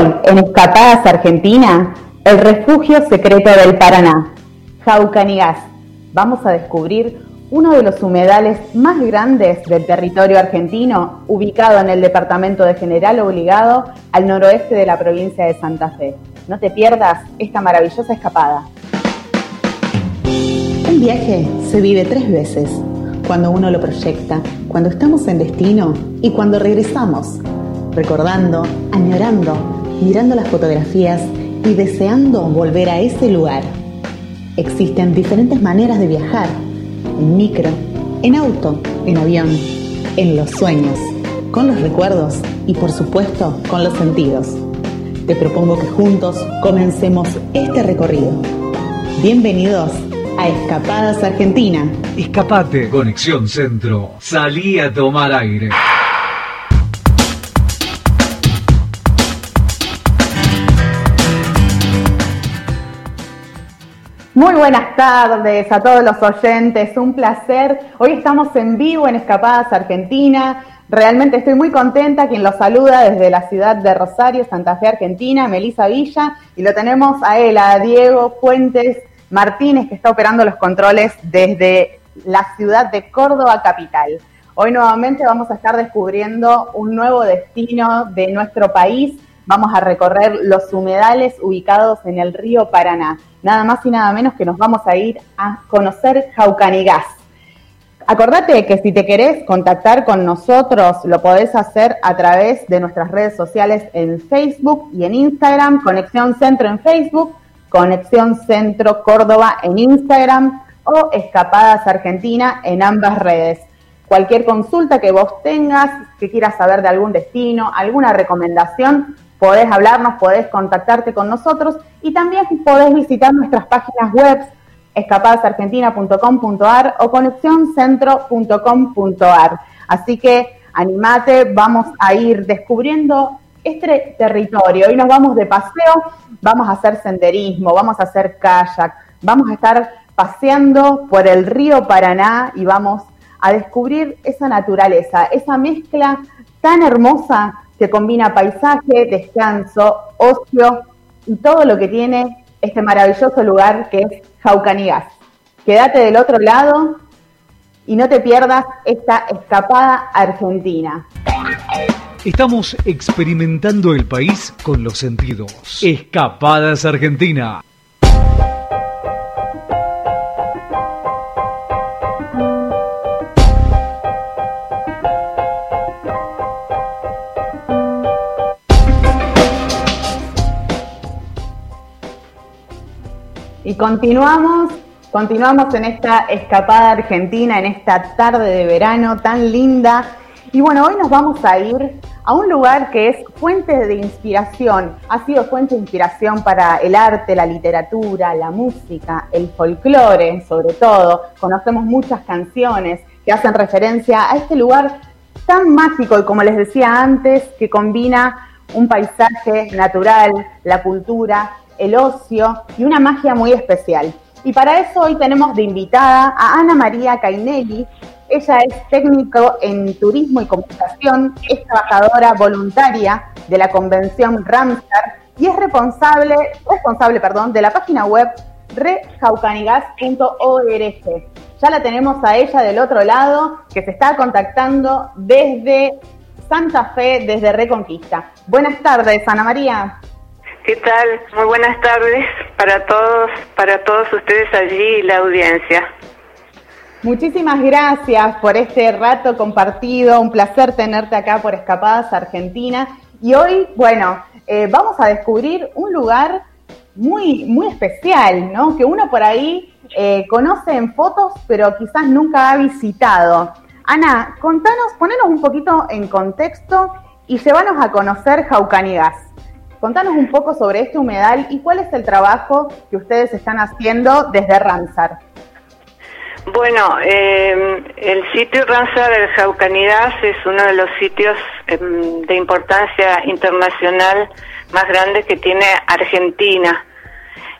En Escapadas Argentina, el refugio secreto del Paraná, Jaucanigas. Vamos a descubrir uno de los humedales más grandes del territorio argentino, ubicado en el departamento de General Obligado, al noroeste de la provincia de Santa Fe. No te pierdas esta maravillosa escapada. Un viaje se vive tres veces, cuando uno lo proyecta, cuando estamos en destino y cuando regresamos recordando, añorando, mirando las fotografías y deseando volver a ese lugar. Existen diferentes maneras de viajar, en micro, en auto, en avión, en los sueños, con los recuerdos y por supuesto con los sentidos. Te propongo que juntos comencemos este recorrido. Bienvenidos a Escapadas Argentina. Escapate. Conexión Centro. Salí a tomar aire. Muy buenas tardes a todos los oyentes, un placer. Hoy estamos en vivo en Escapadas Argentina. Realmente estoy muy contenta. Quien los saluda desde la ciudad de Rosario, Santa Fe, Argentina, Melisa Villa. Y lo tenemos a él, a Diego Fuentes Martínez, que está operando los controles desde la ciudad de Córdoba, capital. Hoy nuevamente vamos a estar descubriendo un nuevo destino de nuestro país. Vamos a recorrer los humedales ubicados en el río Paraná nada más y nada menos que nos vamos a ir a conocer Jaucanigás. Acordate que si te querés contactar con nosotros, lo podés hacer a través de nuestras redes sociales en Facebook y en Instagram, Conexión Centro en Facebook, Conexión Centro Córdoba en Instagram o Escapadas Argentina en ambas redes. Cualquier consulta que vos tengas, que quieras saber de algún destino, alguna recomendación, podés hablarnos, podés contactarte con nosotros y también podés visitar nuestras páginas web escapadasargentina.com.ar o conexioncentro.com.ar. Así que animate, vamos a ir descubriendo este territorio. Hoy nos vamos de paseo, vamos a hacer senderismo, vamos a hacer kayak, vamos a estar paseando por el río Paraná y vamos a descubrir esa naturaleza, esa mezcla tan hermosa que combina paisaje, descanso, ocio y todo lo que tiene este maravilloso lugar que es Jaucanigas. Quédate del otro lado y no te pierdas esta escapada argentina. Estamos experimentando el país con los sentidos. Escapadas Argentina. Continuamos, continuamos en esta escapada argentina, en esta tarde de verano tan linda. Y bueno, hoy nos vamos a ir a un lugar que es fuente de inspiración, ha sido fuente de inspiración para el arte, la literatura, la música, el folclore sobre todo. Conocemos muchas canciones que hacen referencia a este lugar tan mágico y como les decía antes, que combina un paisaje natural, la cultura el ocio y una magia muy especial. Y para eso hoy tenemos de invitada a Ana María Cainelli. Ella es técnico en turismo y comunicación, es trabajadora voluntaria de la convención Ramsar y es responsable, responsable perdón, de la página web rejaucanigas.org. Ya la tenemos a ella del otro lado, que se está contactando desde Santa Fe, desde Reconquista. Buenas tardes, Ana María. ¿Qué tal? Muy buenas tardes para todos, para todos ustedes allí y la audiencia. Muchísimas gracias por este rato compartido, un placer tenerte acá por Escapadas Argentina. Y hoy, bueno, eh, vamos a descubrir un lugar muy, muy especial, ¿no? Que uno por ahí eh, conoce en fotos, pero quizás nunca ha visitado. Ana, contanos, ponenos un poquito en contexto y llévanos a conocer Jaucanigas. Contanos un poco sobre este humedal y cuál es el trabajo que ustedes están haciendo desde Ramsar. Bueno, eh, el sitio Ramsar del Jaucanidad es uno de los sitios em, de importancia internacional más grandes que tiene Argentina.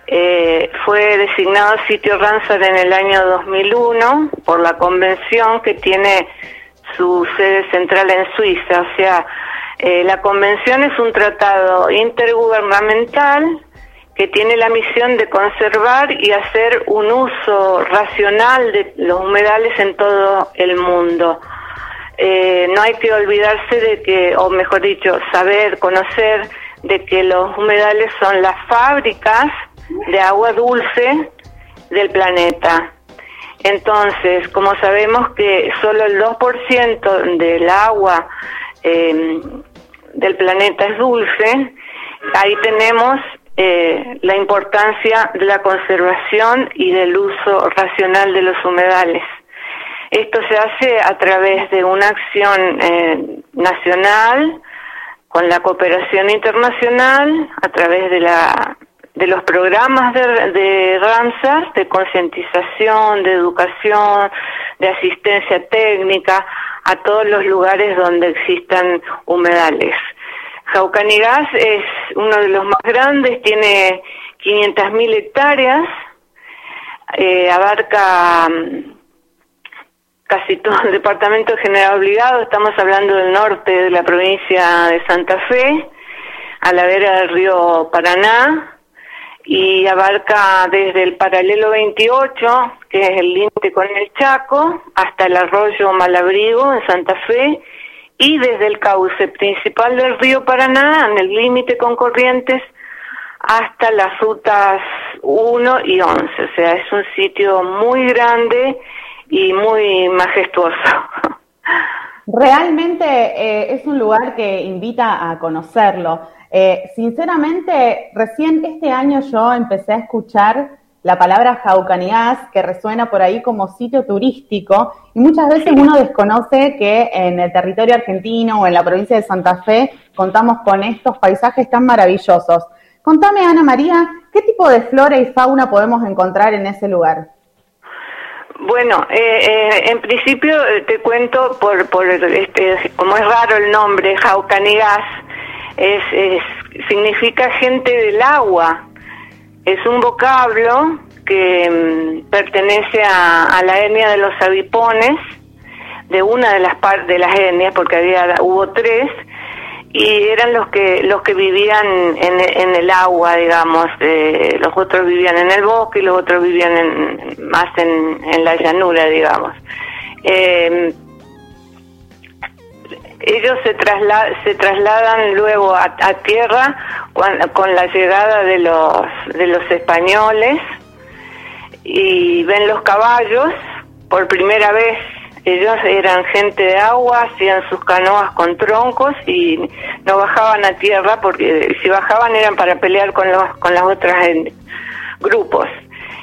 Eh, fue designado sitio Ramsar en el año 2001 por la convención que tiene su sede central en Suiza, o sea, Eh, la convención es un tratado intergubernamental que tiene la misión de conservar y hacer un uso racional de los humedales en todo el mundo. Eh, no hay que olvidarse de que, o mejor dicho, saber, conocer de que los humedales son las fábricas de agua dulce del planeta. Entonces, como sabemos que solo el 2% del agua eh, del planeta es dulce, ahí tenemos eh, la importancia de la conservación y del uso racional de los humedales. Esto se hace a través de una acción eh, nacional, con la cooperación internacional, a través de la de los programas de, de Ramsar, de concientización, de educación, de asistencia técnica a todos los lugares donde existan humedales. Jaucanigas es uno de los más grandes, tiene 500.000 hectáreas, eh, abarca mm, casi todo el departamento general obligado, estamos hablando del norte de la provincia de Santa Fe, a la vera del río Paraná, y abarca desde el paralelo 28, que es el límite con el Chaco, hasta el arroyo Malabrigo en Santa Fe, y desde el cauce principal del río Paraná, en el límite con Corrientes, hasta las rutas 1 y 11. O sea, es un sitio muy grande y muy majestuoso. Realmente eh, es un lugar que invita a conocerlo. Eh, sinceramente, recién este año yo empecé a escuchar la palabra Jaucaniás, que resuena por ahí como sitio turístico, y muchas veces uno desconoce que en el territorio argentino o en la provincia de Santa Fe contamos con estos paisajes tan maravillosos. Contame, Ana María, ¿qué tipo de flora y fauna podemos encontrar en ese lugar? Bueno, eh, eh, en principio te cuento por, por este, como es raro el nombre, Jaucanigas, es, significa gente del agua, es un vocablo que mm, pertenece a, la etnia de los avipones, de una de las de las etnias, porque había hubo tres, y eran los que los que vivían en, en el agua, digamos. Eh, los otros vivían en el bosque y los otros vivían en, más en, en la llanura, digamos. Eh, ellos se, se trasladan luego a, tierra con, la llegada de los, de los españoles y ven los caballos por primera vez. Ellos eran gente de agua, hacían sus canoas con troncos y no bajaban a tierra porque si bajaban eran para pelear con, los, con las otras grupos.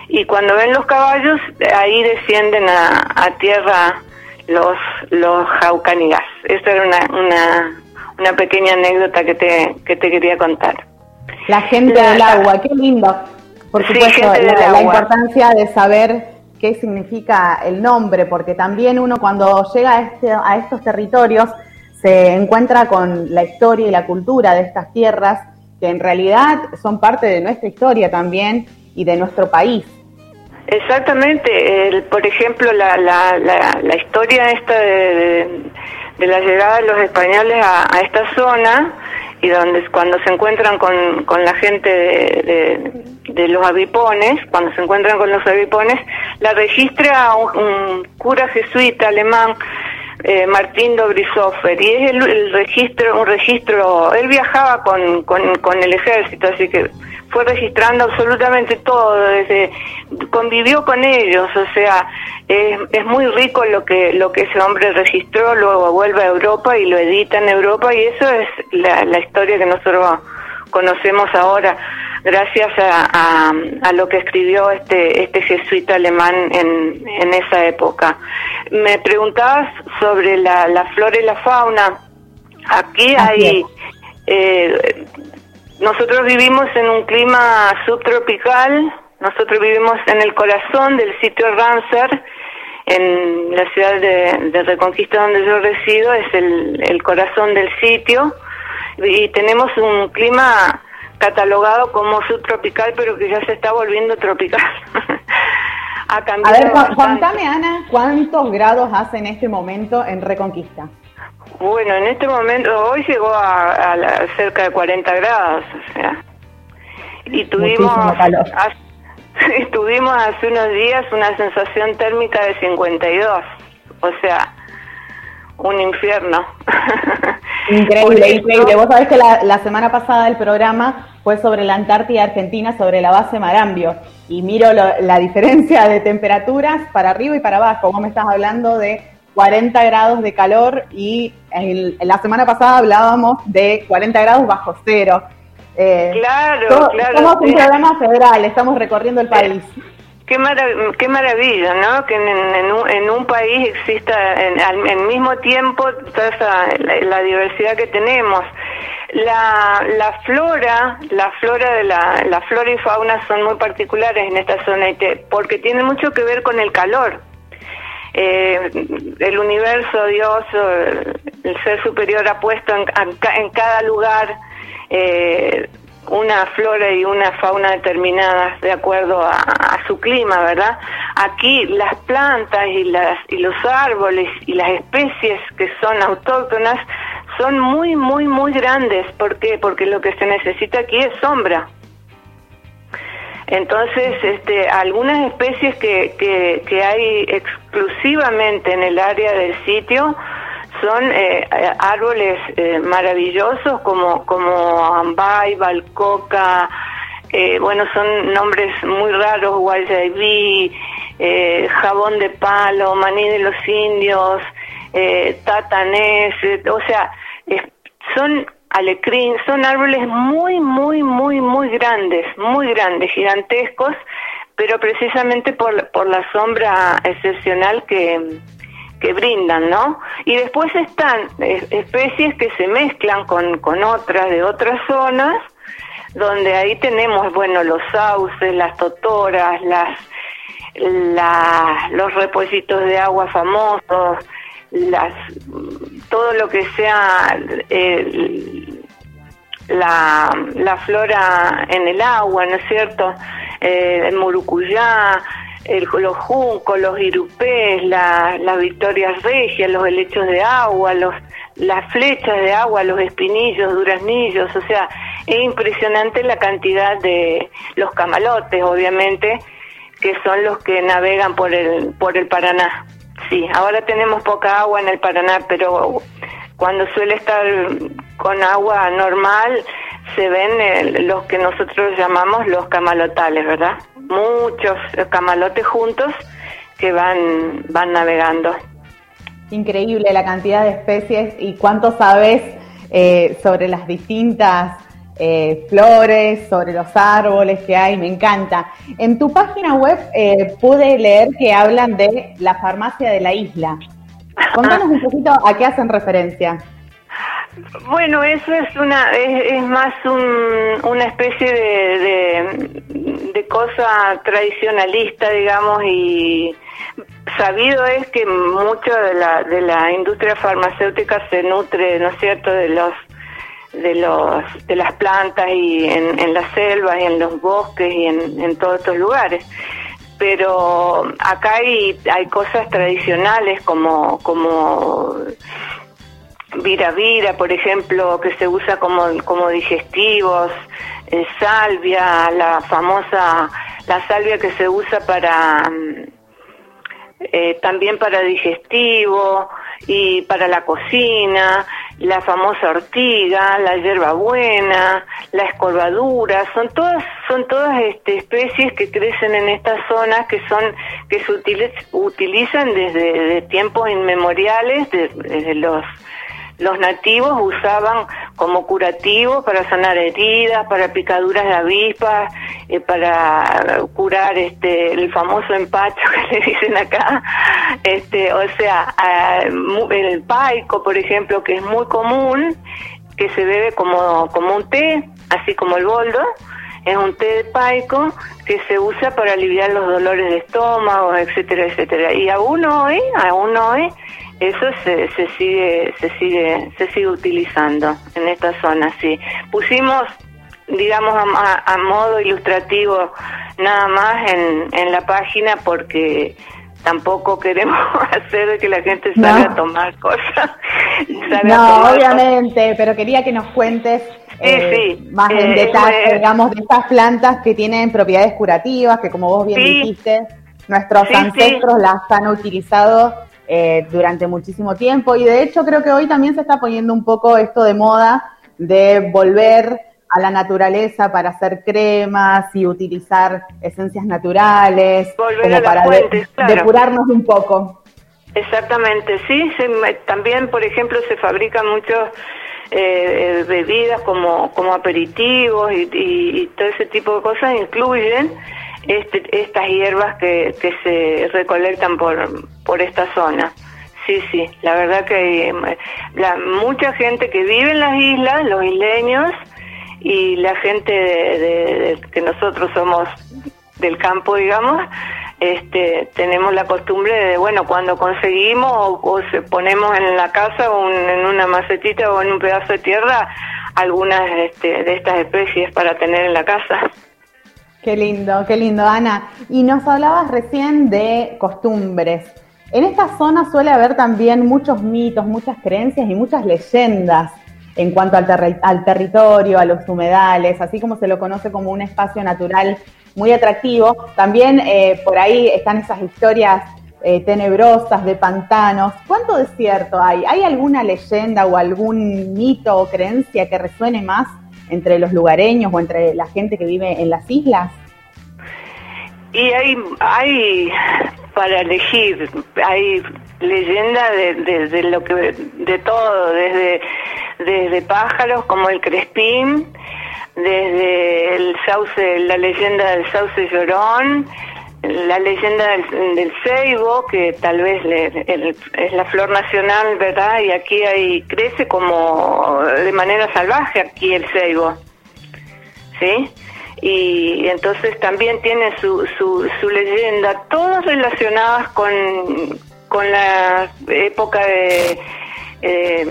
Y cuando ven los caballos, ahí descienden a, a tierra los, los jaucanigas. Esa era una, una, una pequeña anécdota que te, que te quería contar. La gente del agua, qué lindo. Por supuesto, la, importancia de saber qué significa el nombre, porque también uno cuando llega a, este, a estos territorios se encuentra con la historia y la cultura de estas tierras, que en realidad son parte de nuestra historia también y de nuestro país. Exactamente, el, por ejemplo, la, la, la, historia esta de, de, la llegada de los españoles a, esta zona y donde cuando se encuentran con, con la gente de, de, los avipones, cuando se encuentran con los avipones, la registra un, cura jesuita alemán, eh, Martín Dobrisoffer, y es el, registro, un registro, él viajaba con, con, con el ejército, así que fue registrando absolutamente todo, desde, convivió con ellos, o sea, es, es, muy rico lo que lo que ese hombre registró, luego vuelve a Europa y lo edita en Europa y eso es la, la historia que nosotros conocemos ahora gracias a, a, lo que escribió este este jesuita alemán en, en esa época. Me preguntabas sobre la, la flora y la fauna. Aquí hay eh, nosotros vivimos en un clima subtropical, nosotros vivimos en el corazón del sitio Ramsar, en la ciudad de, Reconquista donde yo resido, es el, corazón del sitio, y tenemos un clima catalogado como subtropical, pero que ya se está volviendo tropical. a ver, contame, Ana, ¿cuántos grados hace en este momento en Reconquista? Bueno, en este momento, hoy llegó a, cerca de 40 grados, o sea. Y tuvimos, hace, tuvimos hace unos días una sensación térmica de 52, o sea, un infierno. Increíble, increíble. Vos sabés que la, la, semana pasada el programa fue sobre la Antártida Argentina, sobre la base Marambio, y miro la diferencia de temperaturas para arriba y para abajo. Vos me estás hablando de 40 grados de calor y en, la semana pasada hablábamos de 40 grados bajo cero. Eh, claro, claro. Somos un programa federal, estamos recorriendo el país. Qué, qué maravilla, ¿no? Que en, un, país exista al mismo tiempo toda la, diversidad que tenemos. La, la flora, la flora de la, la flora y fauna son muy particulares en esta zona porque tienen mucho que ver con el calor. Eh, el universo, Dios, el, ser superior ha puesto en, en cada lugar eh, una flora y una fauna determinadas de acuerdo a, su clima, ¿verdad? Aquí las plantas y, las, y los árboles y las especies que son autóctonas son muy, muy, muy grandes. ¿Por qué? Porque lo que se necesita aquí es sombra. Entonces, este, algunas especies que, que, hay exclusivamente en el área del sitio son eh, árboles eh, maravillosos como, como ambay, balcoca, eh, bueno, son nombres muy raros, guayabí, eh, jabón de palo, maní de los indios, eh, tatanés, o sea, son alecrín, son árboles muy, muy, muy, muy grandes, muy grandes, gigantescos, pero precisamente por, por la sombra excepcional que, que brindan, ¿no? Y después están especies que se mezclan con, con otras de otras zonas, donde ahí tenemos, bueno, los sauces, las totoras, las, la, los repollitos de agua famosos, las, todo lo que sea la, la flora en el agua, ¿no es cierto? Eh, el murucuyá, el, los juncos, los irupés, las victorias regias, los helechos de agua, los, las flechas de agua, los espinillos, duraznillos, o sea, es impresionante la cantidad de los camalotes, obviamente, que son los que navegan por el, por el Paraná. Sí, ahora tenemos poca agua en el Paraná, pero cuando suele estar con agua normal, se ven eh, los que nosotros llamamos los camalotales, ¿verdad? Muchos camalotes juntos que van, van navegando. Increíble la cantidad de especies y cuánto sabes eh, sobre las distintas eh, flores, sobre los árboles que hay, me encanta. En tu página web pude leer que hablan de la farmacia de la isla. Contanos un poquito a qué hacen referencia. Bueno, eso es una es, más una especie de, de, cosa tradicionalista, digamos, y sabido es que mucho de la, de la industria farmacéutica se nutre, ¿no es cierto?, de los de los de las plantas y en, en las selvas y en los bosques y en, en todos estos lugares pero acá hay, hay cosas tradicionales como como vira vira, por ejemplo, que se usa como, como digestivos, eh, salvia, la famosa, la salvia que se usa para, mm, eh, también para digestivo y para la cocina, la famosa ortiga, la hierbabuena, la escorvadura, son todas son todas este, especies que crecen en estas zonas que son que se utilizan desde tiempos inmemoriales, desde los los nativos usaban como curativo para sanar heridas, para picaduras de avispas, eh, para curar este el famoso empacho que le dicen acá. Este, o sea, el paico, por ejemplo, que es muy común, que se bebe como, como un té, así como el boldo, es un té de paico que se usa para aliviar los dolores de estómago, etcétera, etcétera. Y aún hoy, aún hoy, eso se, se sigue se sigue se sigue utilizando en esta zona sí pusimos digamos a, modo ilustrativo nada más en, en la página porque tampoco queremos hacer que la gente salga a tomar cosas. no, obviamente, pero quería que nos cuentes eh, más en eh, detalle, digamos, de estas plantas que tienen propiedades curativas, que como vos bien dijiste, nuestros ancestros las han utilizado eh, durante muchísimo tiempo. Y de hecho creo que hoy también se está poniendo un poco esto de moda de volver a la naturaleza para hacer cremas y utilizar esencias naturales, como para depurarnos un poco. Exactamente, sí, también por ejemplo se fabrican muchos eh, bebidas como, como aperitivos y, todo ese tipo de cosas incluyen este, estas hierbas que, que se recolectan por, por esta zona. Sí, sí, la verdad que hay la, mucha gente que vive en las islas, los isleños, y la gente de, que nosotros somos del campo, digamos, este, tenemos la costumbre de, bueno, cuando conseguimos o, se ponemos en la casa o en una macetita o en un pedazo de tierra algunas este, de estas especies para tener en la casa. Qué lindo, qué lindo, Ana. Y nos hablabas recién de costumbres. En esta zona suele haber también muchos mitos, muchas creencias y muchas leyendas en cuanto al, territorio, a los humedales, así como se lo conoce como un espacio natural muy atractivo. También eh, por ahí están esas historias eh, tenebrosas de pantanos. ¿Cuánto desierto hay? ¿Hay alguna leyenda o algún mito o creencia que resuene más entre los lugareños o entre la gente que vive en las islas? Y hay, hay para elegir, hay leyenda de, de, lo que de todo, desde desde pájaros como el crespín, desde el sauce, la leyenda del sauce llorón, la leyenda del, ceibo, que tal vez es la flor nacional, ¿verdad? Y aquí hay, crece como de manera salvaje aquí el ceibo, ¿sí? Y entonces también tiene su, su, su leyenda, todas relacionadas con, con la época de eh,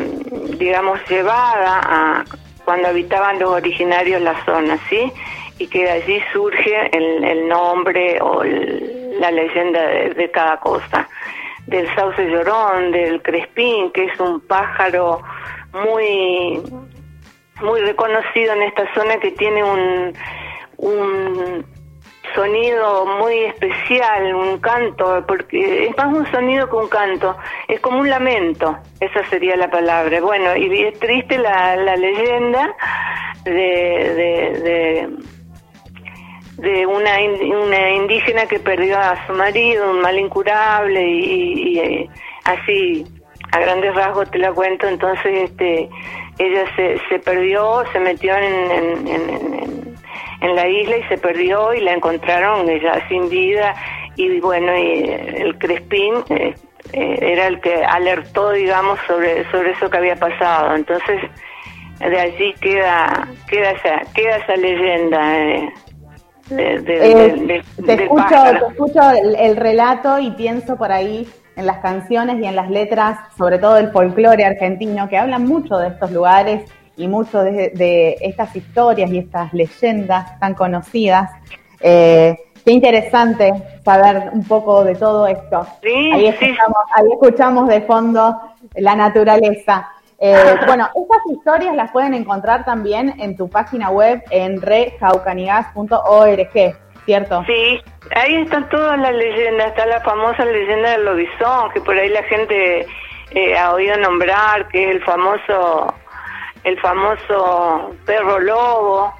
digamos, llevada a cuando habitaban los originarios la zona, ¿sí? Y que de allí surge el, nombre o la leyenda de, cada cosa. Del sauce llorón, del crespín, que es un pájaro muy, muy reconocido en esta zona que tiene un, un sonido muy especial, un canto, porque es más un sonido que un canto, es como un lamento, esa sería la palabra. Bueno, y es triste la, la leyenda de, de, de, una, una indígena que perdió a su marido, un mal incurable, y, eh, así, a grandes rasgos te la cuento, entonces este ella se, se perdió, se metió en, en en la isla y se perdió y la encontraron ya sin vida y bueno, y el Crespín eh, eh, era el que alertó, digamos, sobre, sobre eso que había pasado. Entonces, de allí queda, queda, esa, queda esa leyenda. Eh, de, te, escucho, el, relato y pienso por ahí en las canciones y en las letras, sobre todo del folclore argentino, que hablan mucho de estos lugares y mucho de, estas historias y estas leyendas tan conocidas. Eh, qué interesante saber un poco de todo esto. Sí, ahí, escuchamos, ahí escuchamos de fondo la naturaleza. Eh, bueno, estas historias las pueden encontrar también en tu página web en rejaucanigas.org, ¿cierto? Sí, ahí están todas las leyendas. Está la famosa leyenda del lobizón, que por ahí la gente eh, ha oído nombrar, que es el famoso el famoso perro lobo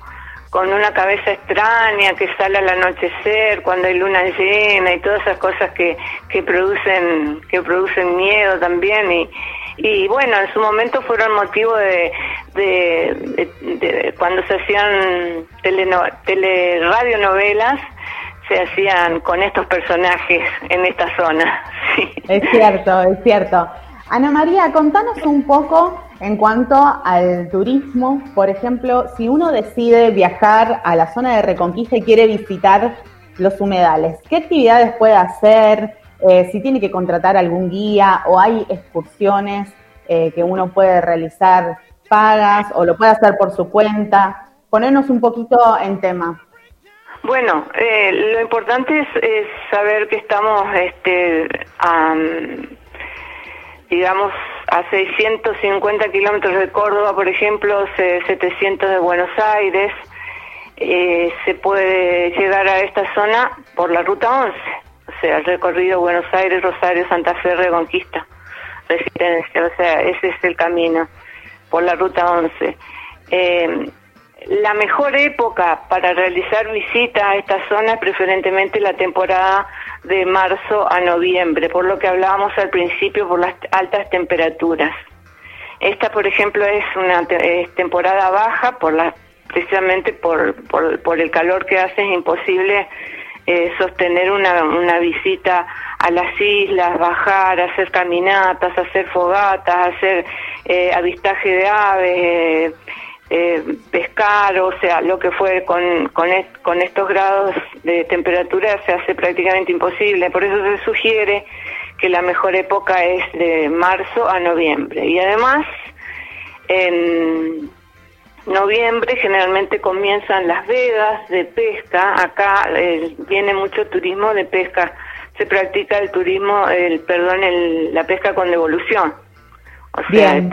con una cabeza extraña que sale al anochecer cuando hay luna llena y todas esas cosas que, que producen que producen miedo también y, y bueno en su momento fueron motivo de, de, cuando se hacían teleno, radionovelas se hacían con estos personajes en esta zona sí. es cierto es cierto Ana María contanos un poco en cuanto al turismo, por ejemplo, si uno decide viajar a la zona de Reconquista y quiere visitar los humedales, ¿qué actividades puede hacer? Eh, si tiene que contratar algún guía o hay excursiones eh, que uno puede realizar pagas o lo puede hacer por su cuenta. Ponernos un poquito en tema. Bueno, eh, lo importante es, saber que estamos, este, digamos, a 650 kilómetros de Córdoba, por ejemplo, 700 de Buenos Aires. Eh, se puede llegar a esta zona por la ruta 11, o sea, el recorrido Buenos Aires, Rosario, Santa Fe, Reconquista, Resistencia, o sea, ese es el camino por la ruta 11. Eh, la mejor época para realizar visitas a esta zona es preferentemente la temporada de marzo a noviembre, por lo que hablábamos al principio por las altas temperaturas. Esta, por ejemplo, es una temporada baja por la, precisamente por, por, el calor que hace, es imposible eh, sostener una, una visita a las islas, bajar, hacer caminatas, hacer fogatas, hacer eh, avistaje de aves. Eh, pescar, o sea, lo que fue con, con, con, estos grados de temperatura se hace prácticamente imposible. Por eso se sugiere que la mejor época es de marzo a noviembre. Y además, en noviembre generalmente comienzan las vedas de pesca. Acá eh, viene mucho turismo de pesca. Se practica el turismo, el perdón, el, la pesca con devolución Bien.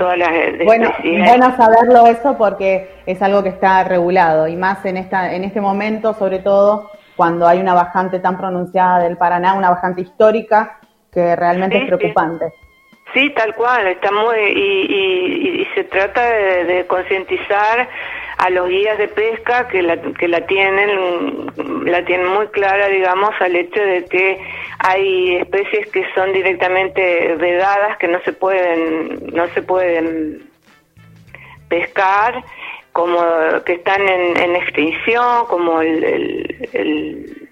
bueno, bueno saberlo eso porque es algo que está regulado y más en esta en este momento, sobre todo cuando hay una bajante tan pronunciada del Paraná, una bajante histórica que realmente es preocupante. Sí, tal cual, estamos y, y, se trata de, concientizar a los guías de pesca que la, que la tienen la tienen muy clara, digamos, al hecho de que hay especies que son directamente vedadas, que no se pueden no se pueden pescar, como que están en, extinción, como el, el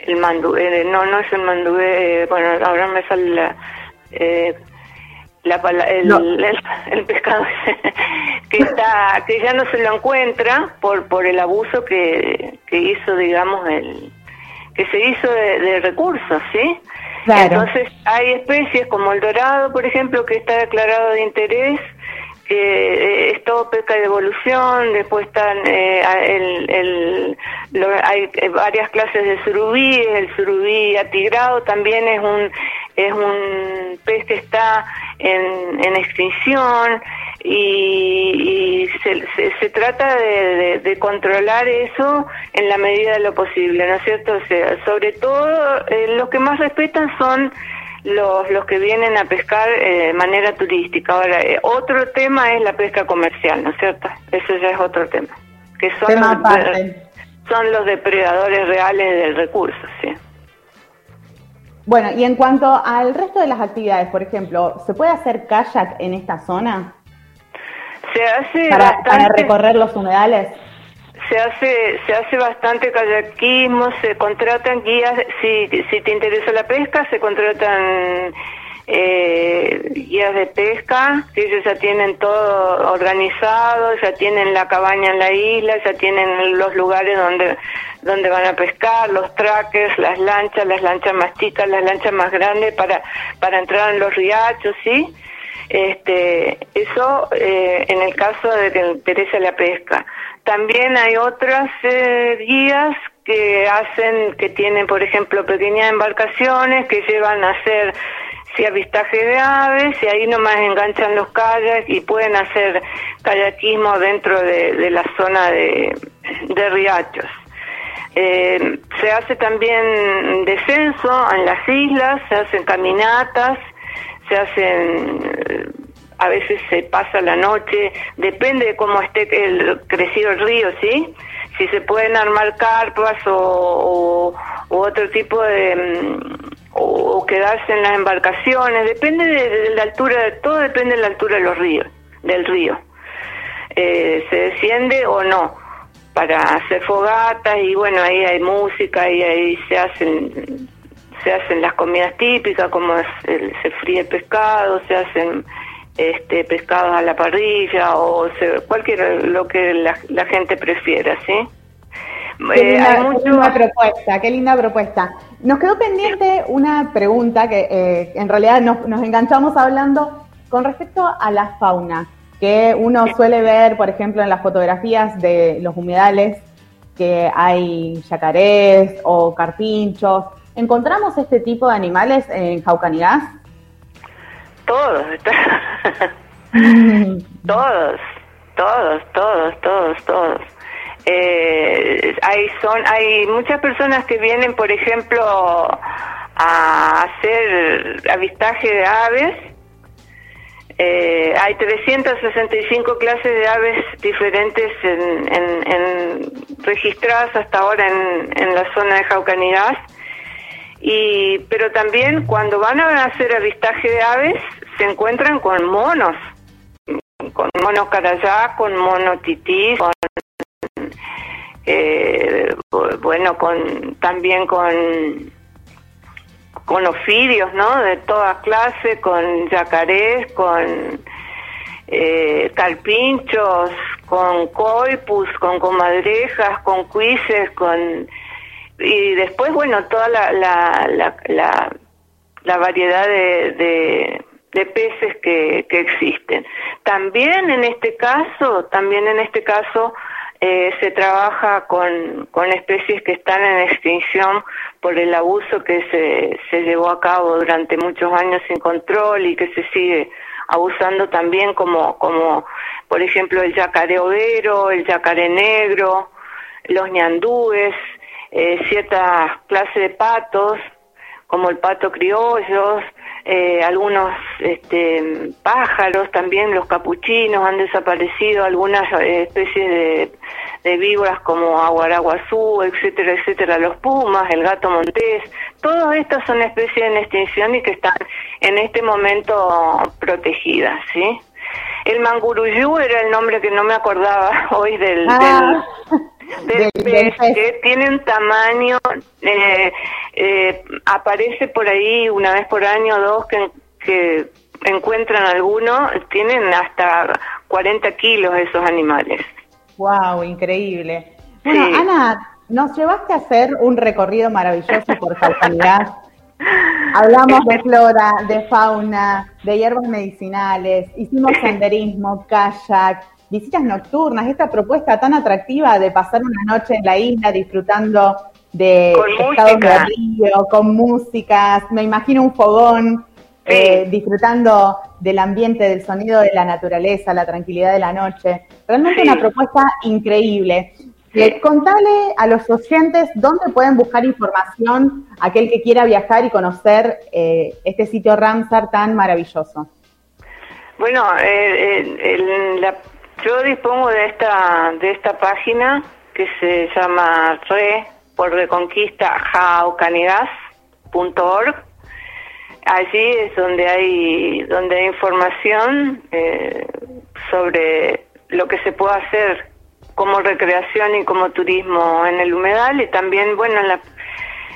el mandubé, eh, no, no es el mandubé, eh, bueno, ahora me sale la, eh, la el, el, pescado que está que ya no se lo encuentra por por el abuso que, que hizo digamos el que se hizo de, recursos sí entonces hay especies como el dorado por ejemplo que está declarado de interés que es todo pesca de evolución, después están eh, el, el hay varias clases de surubí, el surubí atigrado también es un es un pez que está en, en extinción y, se, se, trata de, de, controlar eso en la medida de lo posible, ¿no es cierto? O sea, sobre todo eh, los que más respetan son los, los que vienen a pescar eh, de manera turística. Ahora, eh, otro tema es la pesca comercial, ¿no es cierto? Eso ya es otro tema. Que son, los, son los depredadores reales del recurso, sí. Bueno, y en cuanto al resto de las actividades, por ejemplo, ¿se puede hacer kayak en esta zona? Se hace para, para recorrer los humedales se hace se hace bastante kayakismo, se contratan guías, si, si te interesa la pesca, se contratan eh, guías de pesca, que ellos ya tienen todo organizado, ya tienen la cabaña en la isla, ya tienen los lugares donde donde van a pescar, los trackers, las lanchas, las lanchas más chicas, las lanchas más grandes para para entrar en los riachos, ¿sí? Este, eso eh, en el caso de que interese la pesca. También hay otras eh, guías que hacen, que tienen, por ejemplo, pequeñas embarcaciones que llevan a hacer si avistaje de aves y ahí nomás enganchan los kayaks y pueden hacer kayakismo dentro de, la zona de, riachos. Eh, se hace también descenso en las islas, se hacen caminatas, se hacen a veces se pasa la noche, depende de cómo esté el, crecido el río, ¿sí? Si se pueden armar carpas o, otro tipo de... O, quedarse en las embarcaciones, depende de, la altura, todo depende de la altura de los ríos, del río. Eh, se desciende o no para hacer fogatas y bueno ahí hay música y ahí se hacen se hacen las comidas típicas como es el, se fríe pescado se hacen este, pescados a la parrilla o cualquier lo que la, gente prefiera, ¿sí? Qué eh, linda, propuesta, qué linda propuesta. Nos quedó pendiente una pregunta que eh, en realidad nos, nos, enganchamos hablando con respecto a la fauna, que uno suele ver, por ejemplo, en las fotografías de los humedales que hay yacarés o carpinchos. ¿Encontramos este tipo de animales en Jaucanigás? Todos, todos, todos, todos, todos, todos. Eh, hay son hay muchas personas que vienen, por ejemplo, a hacer avistaje de aves. Eh, hay 365 clases de aves diferentes en, registradas hasta ahora en, en la zona de Jaucanidad. Y, pero también cuando van a hacer avistaje de aves se encuentran con monos, con mono carayá, con mono tití, con eh, bueno, con también con con ofidios, ¿no? De toda clase, con yacarés, con eh, calpinchos, con coipus, con comadrejas, con cuises, con y después, bueno, toda la, la, la, la, variedad de, de, peces que, que existen. También en este caso, también en este caso, eh, se trabaja con, con especies que están en extinción por el abuso que se, se llevó a cabo durante muchos años sin control y que se sigue abusando también como, como por ejemplo el yacaré overo, el yacaré negro, los ñandúes, eh, ciertas clases de patos, como el pato criollo, eh, algunos este, pájaros, también los capuchinos han desaparecido, algunas eh, especies de, víboras como aguaraguazú, etcétera, etcétera, los pumas, el gato montés, todas estas son especies en extinción y que están en este momento protegidas, ¿sí? El manguruyú era el nombre que no me acordaba hoy del, ah. del, pez, que tiene un tamaño, eh, eh, aparece por ahí una vez por año o dos que, que encuentran alguno, tienen hasta 40 kilos esos animales. Wow, increíble. Bueno, Ana, nos llevaste a hacer un recorrido maravilloso por Jaucanidad Hablamos de flora, de fauna, de hierbas medicinales, hicimos senderismo, kayak, visitas nocturnas, esta propuesta tan atractiva de pasar una noche en la isla disfrutando de estados de río, con músicas, me imagino un fogón, eh, disfrutando del ambiente, del sonido de la naturaleza, la tranquilidad de la noche. Realmente una propuesta increíble. Eh, contale a los oyentes dónde pueden buscar información aquel que quiera viajar y conocer eh, este sitio Ramsar tan maravilloso. Bueno, eh, yo dispongo de esta de esta página que se llama re por reconquista jaucanidas.org. Allí es donde hay donde hay información sobre lo que se puede hacer como recreación y como turismo en el humedal y también, bueno, en la,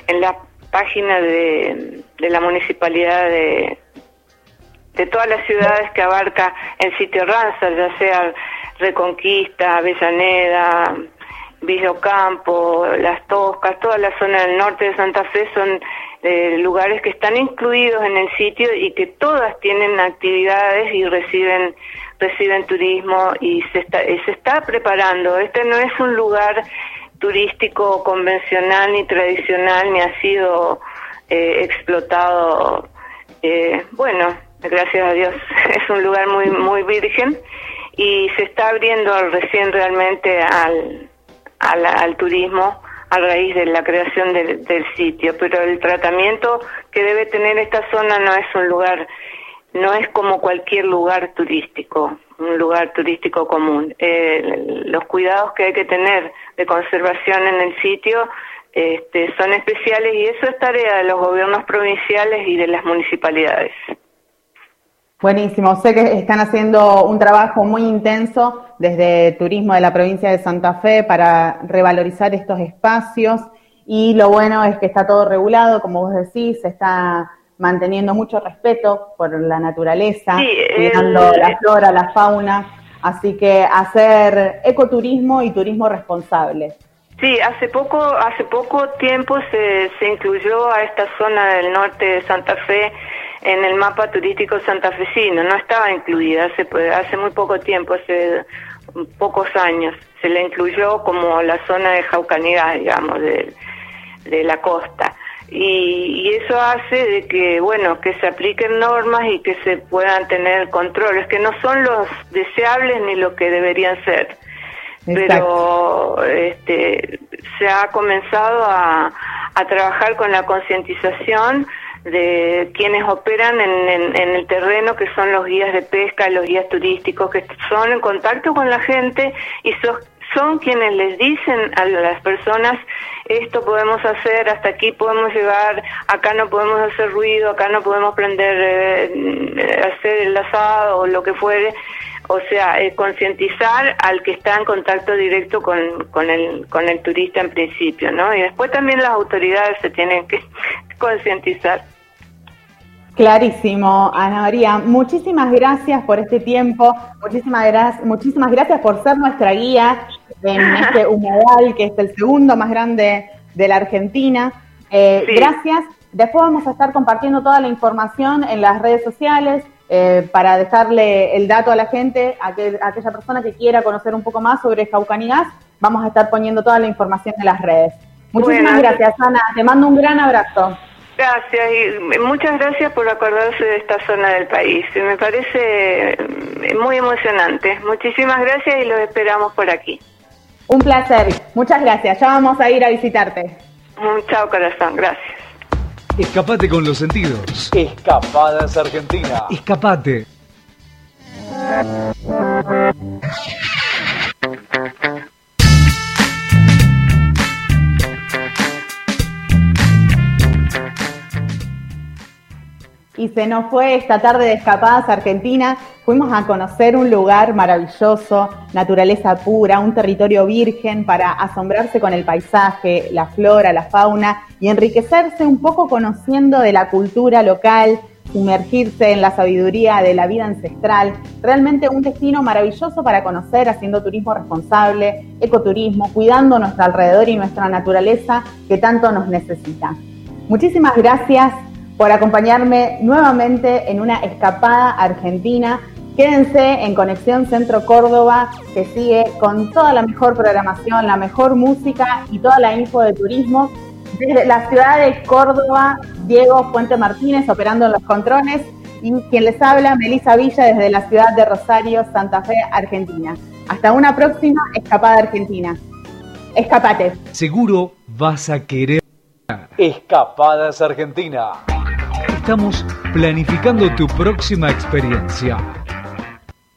en la página de, de la municipalidad de, de todas las ciudades que abarca el sitio Ranzar, ya sea Reconquista, Avellaneda, Villocampo, Las Toscas, toda la zona del norte de Santa Fe son eh, lugares que están incluidos en el sitio y que todas tienen actividades y reciben reciben turismo y se está, se está preparando. Este no es un lugar turístico convencional ni tradicional ni ha sido eh, explotado. Eh, bueno, gracias a Dios, es un lugar muy muy virgen y se está abriendo recién realmente al, al, turismo a raíz de la creación del, del, sitio, pero el tratamiento que debe tener esta zona no es un lugar no es como cualquier lugar turístico, un lugar turístico común. Eh, los cuidados que hay que tener de conservación en el sitio este, son especiales y eso es tarea de los gobiernos provinciales y de las municipalidades. Buenísimo, sé que están haciendo un trabajo muy intenso desde Turismo de la provincia de Santa Fe para revalorizar estos espacios. Y lo bueno es que está todo regulado, como vos decís, está manteniendo mucho respeto por la naturaleza, cuidando la flora, la fauna, así que hacer ecoturismo y turismo responsable. Sí, hace poco, hace poco tiempo se, se incluyó a esta zona del norte de Santa Fe en el mapa turístico santafesino, no estaba incluida hace, hace muy poco tiempo, hace pocos años se le incluyó como la zona de Jaucanidad, digamos, de, de la costa. Y, y, eso hace de que, bueno, que se apliquen normas y que se puedan tener controles, que no son los deseables ni lo que deberían ser. Pero este, se ha comenzado a, a trabajar con la concientización de quienes operan en, el terreno, que son los guías de pesca, los guías turísticos, que son en contacto con la gente y son, quienes les dicen a las personas esto podemos hacer, hasta aquí podemos llegar, acá no podemos hacer ruido, acá no podemos prender, eh, hacer el asado o lo que fuere. O sea, eh, concientizar al que está en contacto directo con, el, con el turista en principio, ¿no? Y después también las autoridades se tienen que concientizar. Clarísimo, Ana María. Muchísimas gracias por este tiempo, muchísimas, gracias, muchísimas gracias por ser nuestra guía en este humedal, que es el segundo más grande de la Argentina. Eh, gracias. Después vamos a estar compartiendo toda la información en las redes sociales eh, para dejarle el dato a la gente, a, aquella persona que quiera conocer un poco más sobre Jaucanigas. Vamos a estar poniendo toda la información en las redes. Muchísimas gracias, Ana. Te mando un gran abrazo. Gracias y muchas gracias por acordarse de esta zona del país. Me parece mm, muy emocionante. Muchísimas gracias y los esperamos por aquí. Un placer. Muchas gracias. Ya vamos a ir a visitarte. Un chao corazón. Gracias. Escapate con los sentidos. Escapadas Argentina. Escapate. Y se nos fue esta tarde de Escapadas Argentina. Fuimos a conocer un lugar maravilloso, naturaleza pura, un territorio virgen para asombrarse con el paisaje, la flora, la fauna y enriquecerse un poco conociendo de la cultura local, sumergirse en la sabiduría de la vida ancestral. Realmente un destino maravilloso para conocer haciendo turismo responsable, ecoturismo, cuidando nuestro alrededor y nuestra naturaleza que tanto nos necesita. Muchísimas gracias por acompañarme nuevamente en una escapada argentina. Quédense en Conexión Centro Córdoba, que sigue con toda la mejor programación, la mejor música y toda la info de turismo. Desde la ciudad de Córdoba, Diego Fuente Martínez operando en los controles y quien les habla, Melisa Villa, desde la ciudad de Rosario, Santa Fe, Argentina. Hasta una próxima escapada argentina. Escapate. Seguro vas a querer. Escapadas Argentina estamos planificando tu próxima experiencia.